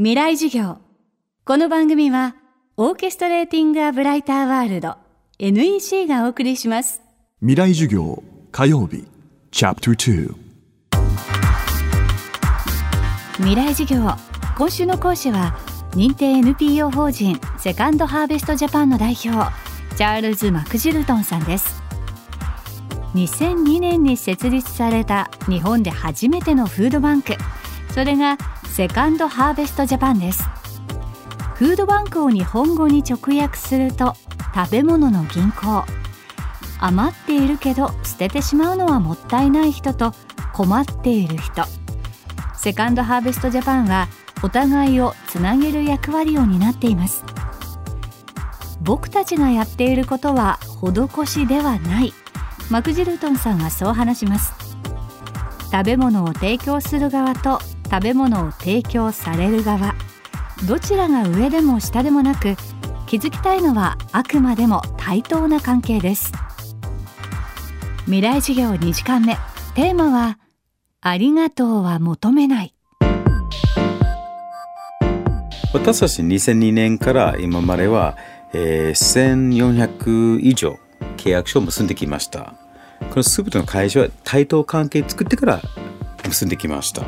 未来授業。この番組はオーケストレーティング・ア・ブライター・ワールド NEC がお送りします。未来授業火曜日。チャプター未来授業今週の講師は認定 NPO 法人セカンドハーベストジャパンの代表チャールズ・マクジルトンさんです。2002年に設立された日本で初めてのフードバンク。それがセカンドハーベストジャパンです。フードバンクを日本語に直訳すると食べ物の銀行。余っているけど捨ててしまうのはもったいない人と困っている人。セカンドハーベストジャパンはお互いをつなげる役割を担っています。僕たちがやっていることは施しではない。マクジルトンさんはそう話します。食べ物を提供する側と食べ物を提供される側。どちらが上でも下でもなく気づきたいのはあくまでも対等な関係です。未来授業2時間目。テーマはありがとうは求めない。私たち2002年から今までは、えー、1400以上契約書を結んできました。この全ての会社は対等関係作ってから結んできました。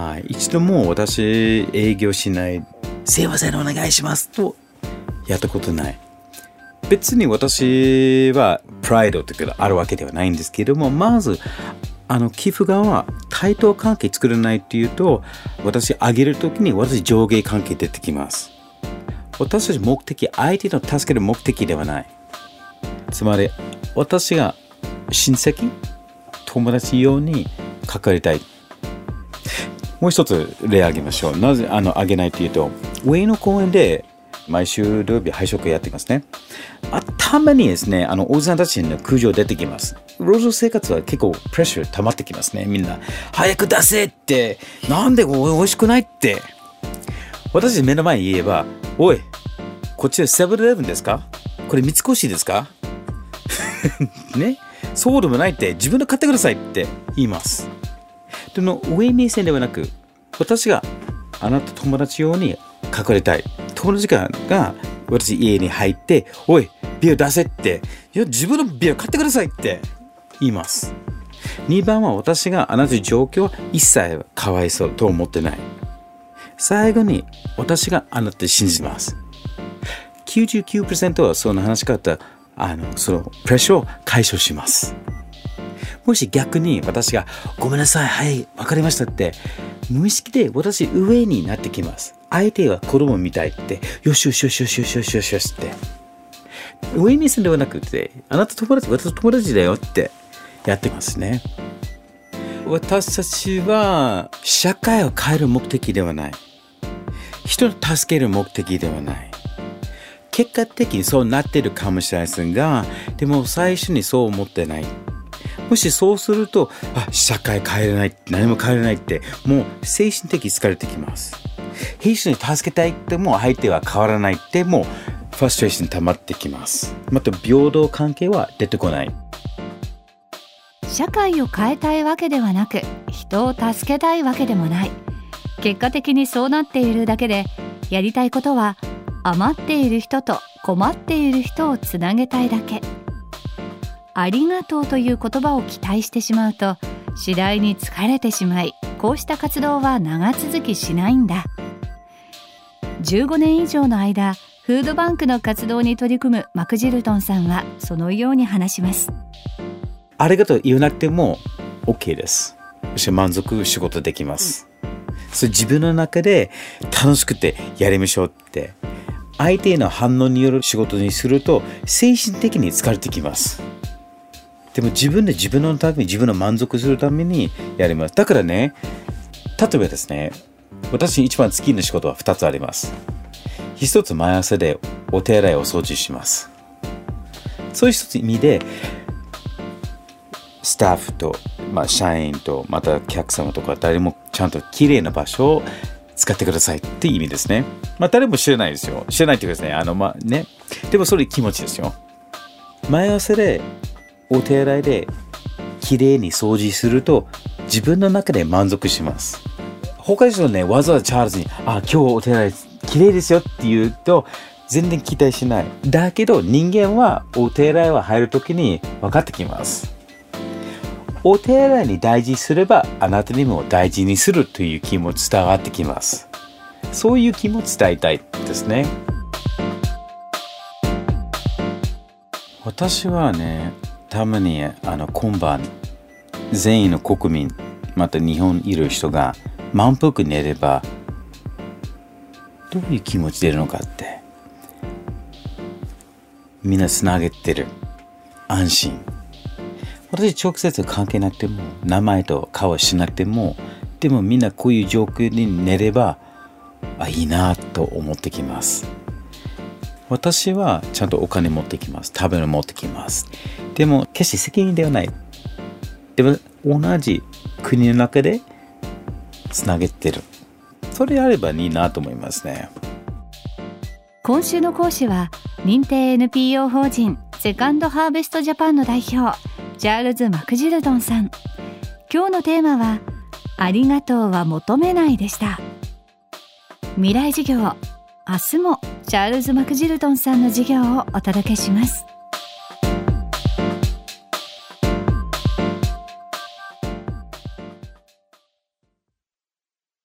はい、一度も私営業しない。すいませんお願いします。とやったことない。別に私はプライドというかあるわけではないんですけれどもまずあの寄付側は対等関係作れないっていうと私あげるときに私上下関係出てきます。私たち目的相手の助ける目的ではない。つまり私が親戚友達用に関わりたいもう一つ例挙げましょう。なぜあの挙げないというと、上野公園で毎週土曜日配食やってますね。あたまにですね、あの、おじさんたちの空場出てきます。路上生活は結構プレッシャー溜まってきますね、みんな。早く出せって、なんで美味しくないって。私目の前に言えば、おい、こっちはセブンイレブンですか？これ三越ですか？ね？そうでもないって自分で買ってくださいって言います。での上目線ではなく私があなた友達用に隠れたい。友達が私家に入っておいビール出せって。いや自分のビール買ってくださいって。言います。2番は私があなたの状況は一切かわいそうと思ってない。最後に私があなたを信じます。99%はその話し方あのそのプレッシャーを解消します。もし逆に私が、ごめんなさい、はい、わかりましたって、無意識で私上になってきます。相手は子供みたいって、よしよしよしよしよしよしよしって。上目線ではなくて、あなた友達、私友達だよってやってますね。私たちは社会を変える目的ではない。人を助ける目的ではない。結果的にそうなってるかもしれませんが、でも最初にそう思ってない。もしそうすると、あ、社会変えれない、何も変えれないって、もう精神的疲れてきます。兵士に助けたいっても相手は変わらないってもうファストレーション溜まってきます。また平等関係は出てこない。社会を変えたいわけではなく人を助けたいわけでもない結果的にそうなっているだけでやりたいことは余っている人と困っている人をつなげたいだけありがとうという言葉を期待してしまうと次第に疲れてしまいこうした活動は長続きしないんだ。15年以上の間フードバンクの活動に取り組むマクジルトンさんはそのように話します。ありがとう言わなくても OK です。満足仕事できます、それ自分の中で楽しくてやりましょうって相手への反応による仕事にすると精神的に疲れてきますでも自分で自分のために自分の満足するためにやります。だからね、例えばですね、私一番好きな仕事は2つあります。一つ毎朝でお手洗いを掃除します。そういう一つ意味で、スタッフと、まあ、社員と、また客様とか誰もちゃんと綺麗な場所を使ってくださいって意味ですね。まあ誰も知らないですよ。知らないっていうかですね、あのまあね。でもそれ気持ちですよ。毎朝でお手洗いできれいに掃除すると自分の中で満足します。他の人ねわざわざチャールズに「あ今日お手洗い綺麗ですよ」って言うと全然期待しない。だけど人間はお手洗いは入るときに分かってきます。お手洗いに大事すればあなたにも大事にするという気持ち伝わってきます。そういう気持ち伝えたいですね。私はねたまにあの今晩全員の国民また日本にいる人が満腹寝ればどういう気持ち出るのかってみんなつなげてる安心。私直接関係なくても名前と顔しなくてもでもみんなこういう状況に寝ればあいいなと思ってきます。私はちゃんとお金持ってきます。食べ物持ってきます。でも決して責任ではない。でも同じ国の中でつなげてる。それあればいいなと思いますね。今週の講師は認定 NPO 法人セカンドハーベストジャパンの代表チャールズ・マクジルドンさん。今日のテーマはありがとうは求めないでした。未来授業明日もチャールズ・マクジルドンさんの授業をお届けします。